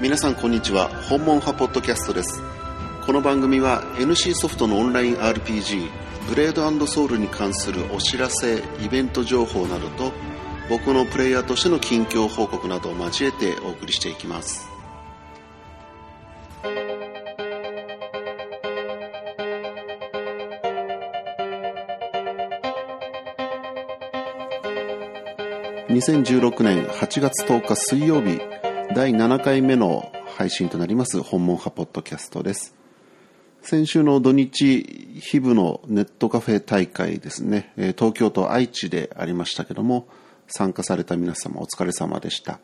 皆さんこんにちは。本門派ポッドキャストです。この番組は NC ソフトのオンライン RPG ブレードソウルに関するお知らせイベント情報などと僕のプレイヤーとしての近況報告などを交えてお送りしていきます。2016年8月10日水曜日第7回目の配信となります本門派ポッドキャストです。先週の土日日部のネットカフェ大会ですね。東京と愛知でありましたけども参加された皆様お疲れ様でした。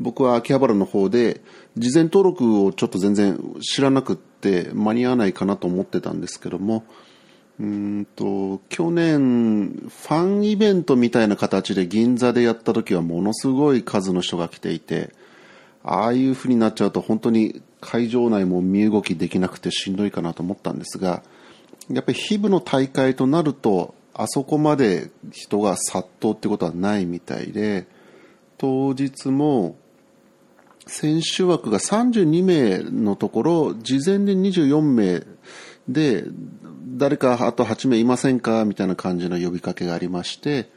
僕は秋葉原の方で事前登録をちょっと全然知らなくって間に合わないかなと思ってたんですけどもうんと去年ファンイベントみたいな形で銀座でやった時はものすごい数の人が来ていてああいう風になっちゃうと本当に会場内も身動きできなくてしんどいかなと思ったんですがやっぱり日々の大会となるとあそこまで人が殺到ってことはないみたいで当日も選手枠が32名のところ事前で24名で誰かあと8名いませんかみたいな感じの呼びかけがありまして、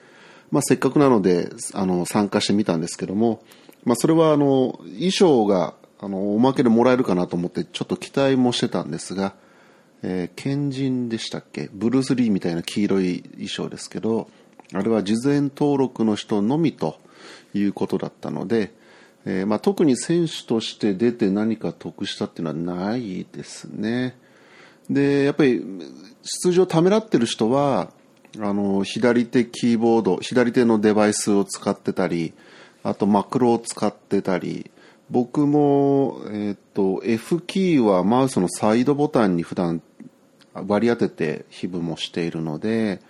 まあ、せっかくなのであの参加してみたんですけども、まあ、それはあの衣装があのおまけでもらえるかなと思ってちょっと期待もしてたんですが、えー、賢人でしたっけ？ブルース・リーみたいな黄色い衣装ですけどあれは事前登録の人のみということだったので、えーまあ、特に選手として出て何か得したっていうのはないですね。で、やっぱり出場ためらってる人は、あの、左手キーボード、左手のデバイスを使ってたり、あとマクロを使ってたり、僕も、えっ、と、F キーはマウスのサイドボタンに普段割り当てて非分もしているので、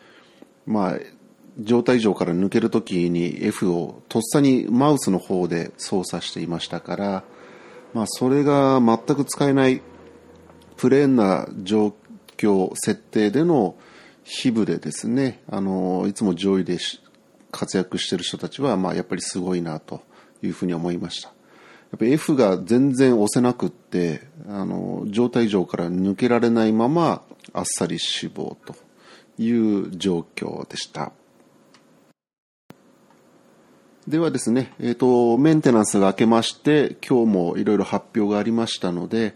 まあ、状態上から抜けるときに F をとっさにマウスの方で操作していましたから、まあ、それが全く使えないプレーンな状況、設定での非部でですね、あの、いつも上位で活躍してる人たちは、まあ、やっぱりすごいなというふうに思いました。やっぱ F が全然押せなくって、あの、状態上から抜けられないまま、あっさり死亡という状況でした。ではですね、えっ、ー、と、メンテナンスが明けまして、今日もいろいろ発表がありましたので、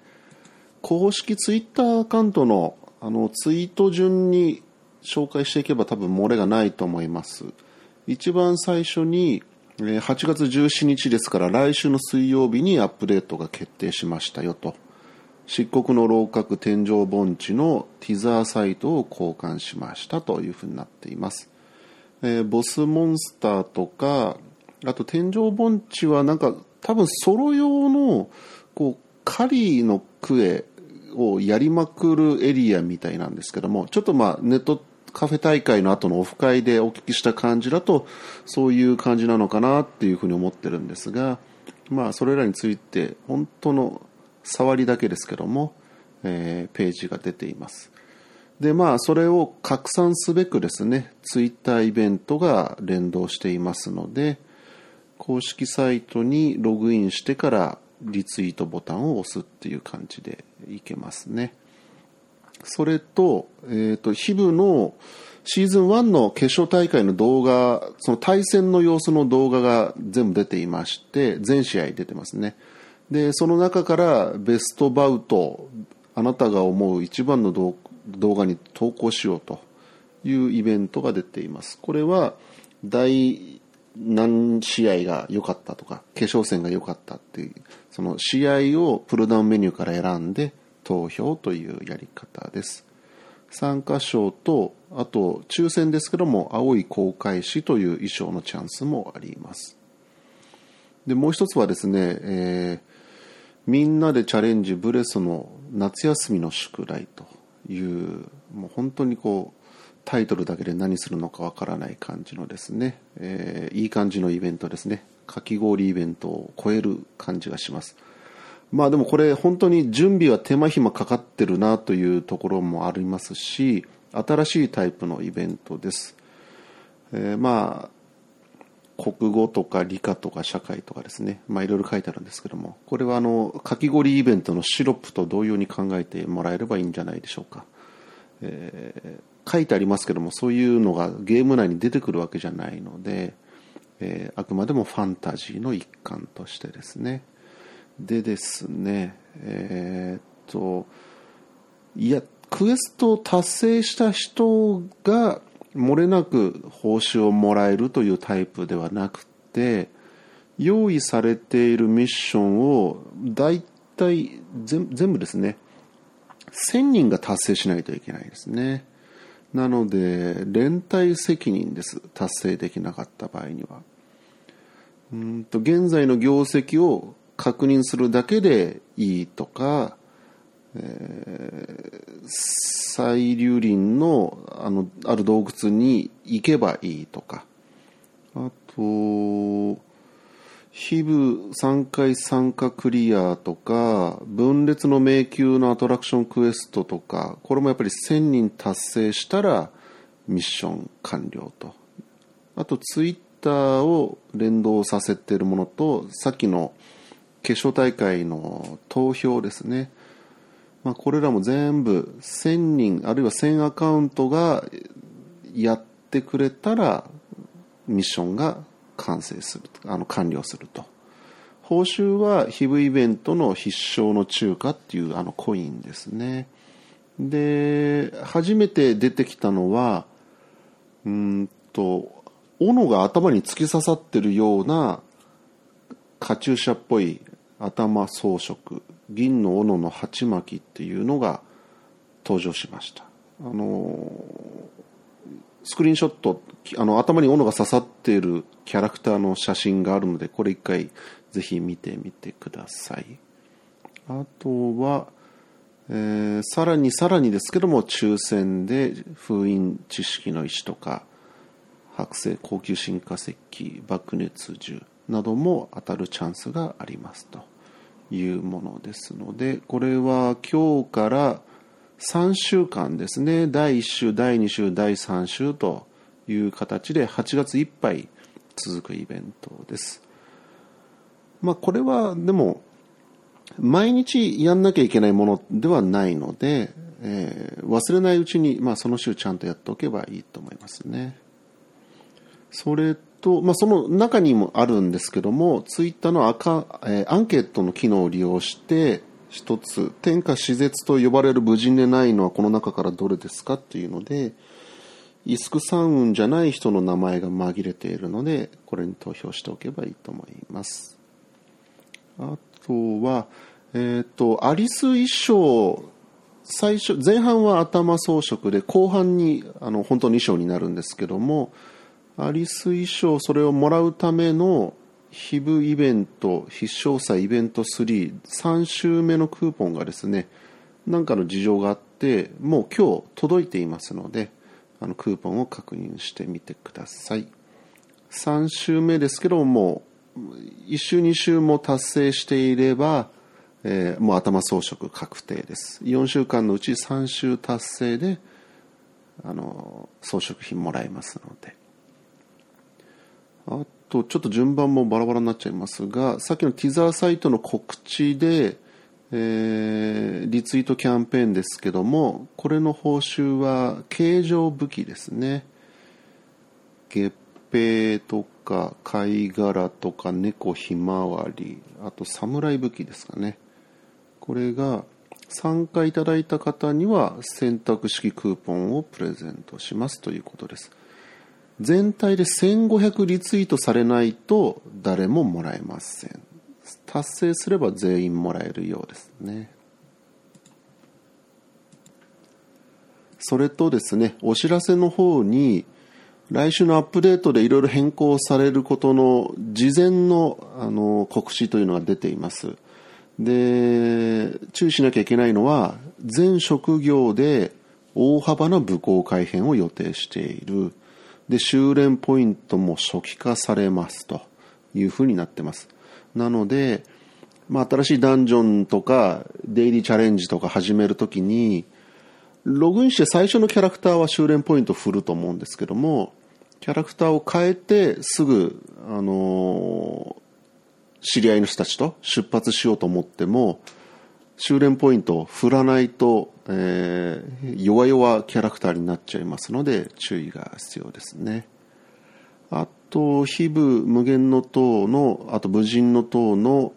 公式ツイッターアカウントのあのツイート順に紹介していけば多分漏れがないと思います。一番最初に8月17日ですから来週の水曜日にアップデートが決定しましたよと。漆黒の楼閣天井盆地のティザーサイトを交換しましたというふうになっています。えー、ボスモンスターとか、あと天井盆地はなんか多分ソロ用のこう狩りのクエをやりまくるエリアみたいなんですけども、ちょっとまあネットカフェ大会の後のオフ会でお聞きした感じだと、そういう感じなのかなっていうふうに思ってるんですが、まあそれらについて本当の触りだけですけども、えー、ページが出ています。で、まあそれを拡散すべくですね、ツイッターイベントが連動していますので、公式サイトにログインしてからリツイートボタンを押すっていう感じでいけますね。それと、えっ、ー、と、ヒブのシーズン1の決勝大会の動画、その対戦の様子の動画が全部出ていまして、全試合出てますね。で、その中からベストバウト、あなたが思う一番の動画に投稿しようというイベントが出ています。これは、第何試合が良かったとか、決勝戦が良かったっていう、その試合をプルダウンメニューから選んで投票というやり方です。参加賞と、あと抽選ですけども、青い航海士という衣装のチャンスもあります。で、もう一つはですね、えー、みんなでチャレンジブレスの夏休みの宿題という、もう本当にこう、タイトルだけで何するのかわからない感じのですね、えー、いい感じのイベントですね。かき氷イベントを超える感じがします。まあでもこれ本当に準備は手間暇かかってるなというところもありますし、新しいタイプのイベントです。えー、まあ、国語とか理科とか社会とかですね、まあいろいろ書いてあるんですけども、これはあの、かき氷イベントのシロップと同様に考えてもらえればいいんじゃないでしょうか。えー、書いてありますけども、そういうのがゲーム内に出てくるわけじゃないので、えー、あくまでもファンタジーの一環としてですね。でですね、えー、っと、いや、クエストを達成した人が漏れなく報酬をもらえるというタイプではなくて、用意されているミッションを大体全部ですね、1000人が達成しないといけないですね。なので、連帯責任です。達成できなかった場合には。うんと現在の業績を確認するだけでいいとか、えー、細流林のあのある洞窟に行けばいいとか。あと非部3回参加クリアとか分裂の迷宮のアトラクションクエストとかこれもやっぱり1000人達成したらミッション完了と。あとツイッターを連動させてるものとさっきの決勝大会の投票ですね。まあ、これらも全部1000人あるいは1000アカウントがやってくれたらミッションが完成するあの完了すると。報酬は HIV イベントの必勝の中華っていうあのコインですね。で初めて出てきたのはうんと斧が頭に突き刺さってるようなカチューシャっぽい頭装飾銀の斧の鉢巻きっていうのが登場しました。あのスクリーンショットあの頭に斧が刺さっているキャラクターの写真があるのでこれ一回ぜひ見てみてください。あとは、えー、さらにさらにですけども抽選で封印知識の石とか剥製高級進化石器爆熱銃なども当たるチャンスがありますと。いうものですので、これは今日から3週間ですね、第1週、第2週、第3週という形で8月いっぱい続くイベントです。まあこれはでも毎日やんなきゃいけないものではないので、えー、忘れないうちに、まあ、その週ちゃんとやっておけばいいと思いますね。それと、まあ、その中にもあるんですけども、ツイッターの赤、えー、アンケートの機能を利用して、一つ、天下死絶と呼ばれる無人でないのはこの中からどれですかっていうので、イスクサウンじゃない人の名前が紛れているので、これに投票しておけばいいと思います。あとは、えっ、ー、と、アリス衣装、最初、前半は頭装飾で、後半に、あの、本当に衣装になるんですけども、アリス衣装それをもらうための非部イベント必勝祭イベント33週目のクーポンがですね何かの事情があってもう今日届いていますのであのクーポンを確認してみてください。3週目ですけども1週2週も達成していれば、えー、もう頭装飾確定です。4週間のうち3週達成であの装飾品もらえますので。あと、ちょっと順番もバラバラになっちゃいますが、さっきのティザーサイトの告知で、えー、リツイートキャンペーンですけども、これの報酬は形状武器ですね。月餅とか貝殻とか猫ひまわり、あと侍武器ですかね。これが参加いただいた方には選択式クーポンをプレゼントしますということです。全体で1500リツイートされないと誰ももらえません。達成すれば全員もらえるようですね。それとですねお知らせの方に来週のアップデートでいろいろ変更されることの事前のあの告知というのが出ています。で注意しなきゃいけないのは全職業で大幅な部校改編を予定している。で、修練ポイントも初期化されますというふうになってます。なので、まあ、新しいダンジョンとか、デイリーチャレンジとか始めるときに、ログインして最初のキャラクターは修練ポイント振ると思うんですけども、キャラクターを変えてすぐ、あのー知り合いの人たちと出発しようと思っても、修練ポイントを振らないと、えー、弱々キャラクターになっちゃいますので注意が必要ですね。あと、非部無限の塔の、あと無人の塔の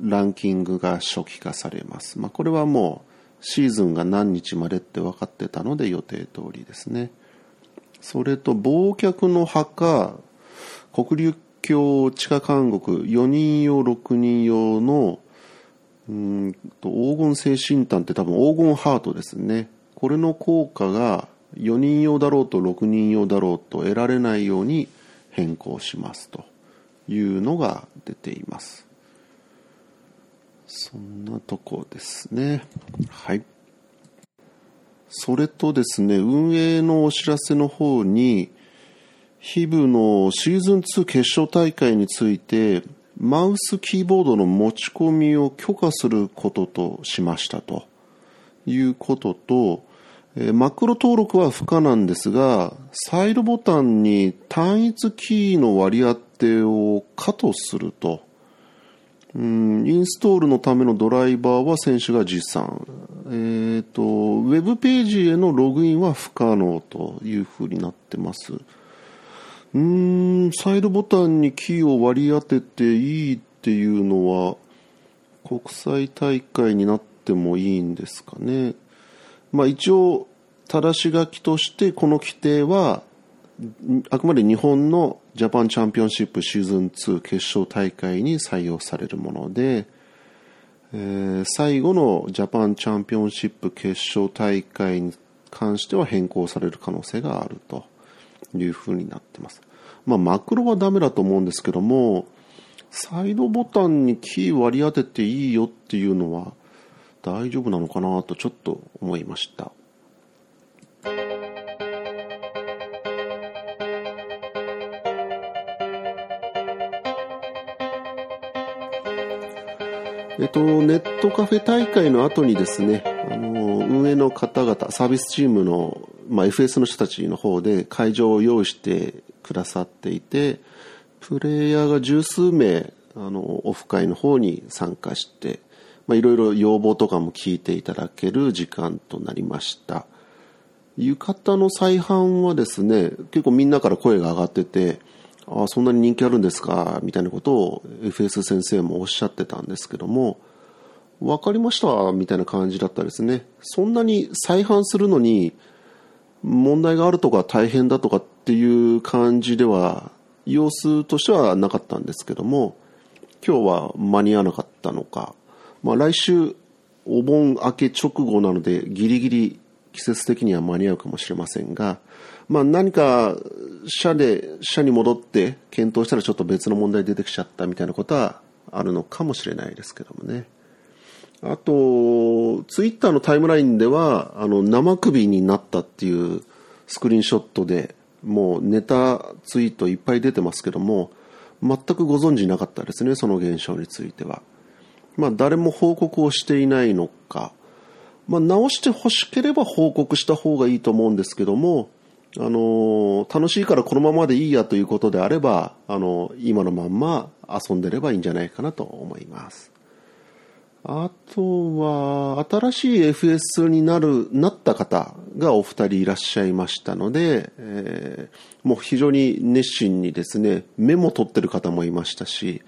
ランキングが初期化されます。まあ、これはもうシーズンが何日までって分かってたので予定通りですね。それと、忘却の墓、国立教地下監獄4人用6人用のうんと黄金精神炭って多分黄金ハートですね。これの効果が4人用だろうと6人用だろうと得られないように変更しますというのが出ています。そんなとこですね。はい。それとですね運営のお知らせの方にヒブのシーズン2決勝大会について、マウスキーボードの持ち込みを許可することとしましたということと、えマクロ登録は不可なんですが、サイドボタンに単一キーの割り当てを可とすると、うん、インストールのためのドライバーは選手が持参。え、ー、と、ウェブページへのログインは不可能というふうになってます。うん、サイドボタンにキーを割り当てていいっていうのは、国際大会になってもいいんですかね。まあ一応、正し書きとしてこの規定は、あくまで日本のジャパンチャンピオンシップシーズン2決勝大会に採用されるもので、えー、最後のジャパンチャンピオンシップ決勝大会に関しては変更される可能性があると。いう風になってます。まあ、マクロはダメだと思うんですけども、サイドボタンにキー割り当てていいよっていうのは大丈夫なのかなとちょっと思いました。えっと、ネットカフェ大会の後にですね、あの、運営の方々、サービスチームのまあ、FS の人たちの方で会場を用意してくださっていて、プレイヤーが十数名、あの、オフ会の方に参加して、まあ、いろいろ要望とかも聞いていただける時間となりました。浴衣の再販はですね、結構みんなから声が上がってて、ああ、そんなに人気あるんですか、みたいなことを FS 先生もおっしゃってたんですけども、わかりました、みたいな感じだったですね。そんなに再販するのに、問題があるとか大変だとかっていう感じでは様子としてはなかったんですけども今日は間に合わなかったのか、まあ、来週お盆明け直後なのでギリギリ季節的には間に合うかもしれませんが、まあ、何か社で社に戻って検討したらちょっと別の問題出てきちゃったみたいなことはあるのかもしれないですけどもね。あと、ツイッターのタイムラインでは、あの、生首になったっていうスクリーンショットで、もうネタツイートいっぱい出てますけども、全くご存知なかったですね、その現象については。まあ、誰も報告をしていないのか、まあ、直して欲しければ報告した方がいいと思うんですけども、あの楽しいからこのままでいいやということであれば、あの今のまんま遊んでればいいんじゃないかなと思います。あとは、新しい FS になる、なった方がお二人いらっしゃいましたので、えー、もう非常に熱心にですね、メモ取ってる方もいましたし、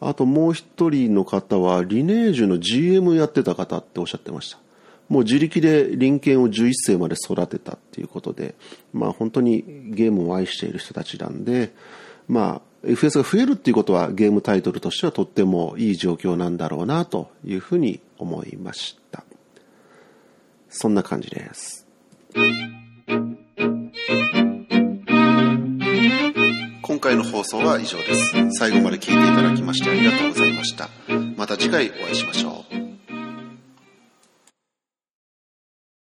あともう一人の方は、リネージュの GM やってた方っておっしゃってました。もう自力で林犬を11世まで育てたっていうことで、まあ本当にゲームを愛している人たちなんで、まあ FS が増えるっていうことはゲームタイトルとしてはとってもいい状況なんだろうなというふうに思いました。そんな感じです。今回の放送は以上です。最後まで聞いていただきましてありがとうございました。また次回お会いしましょう。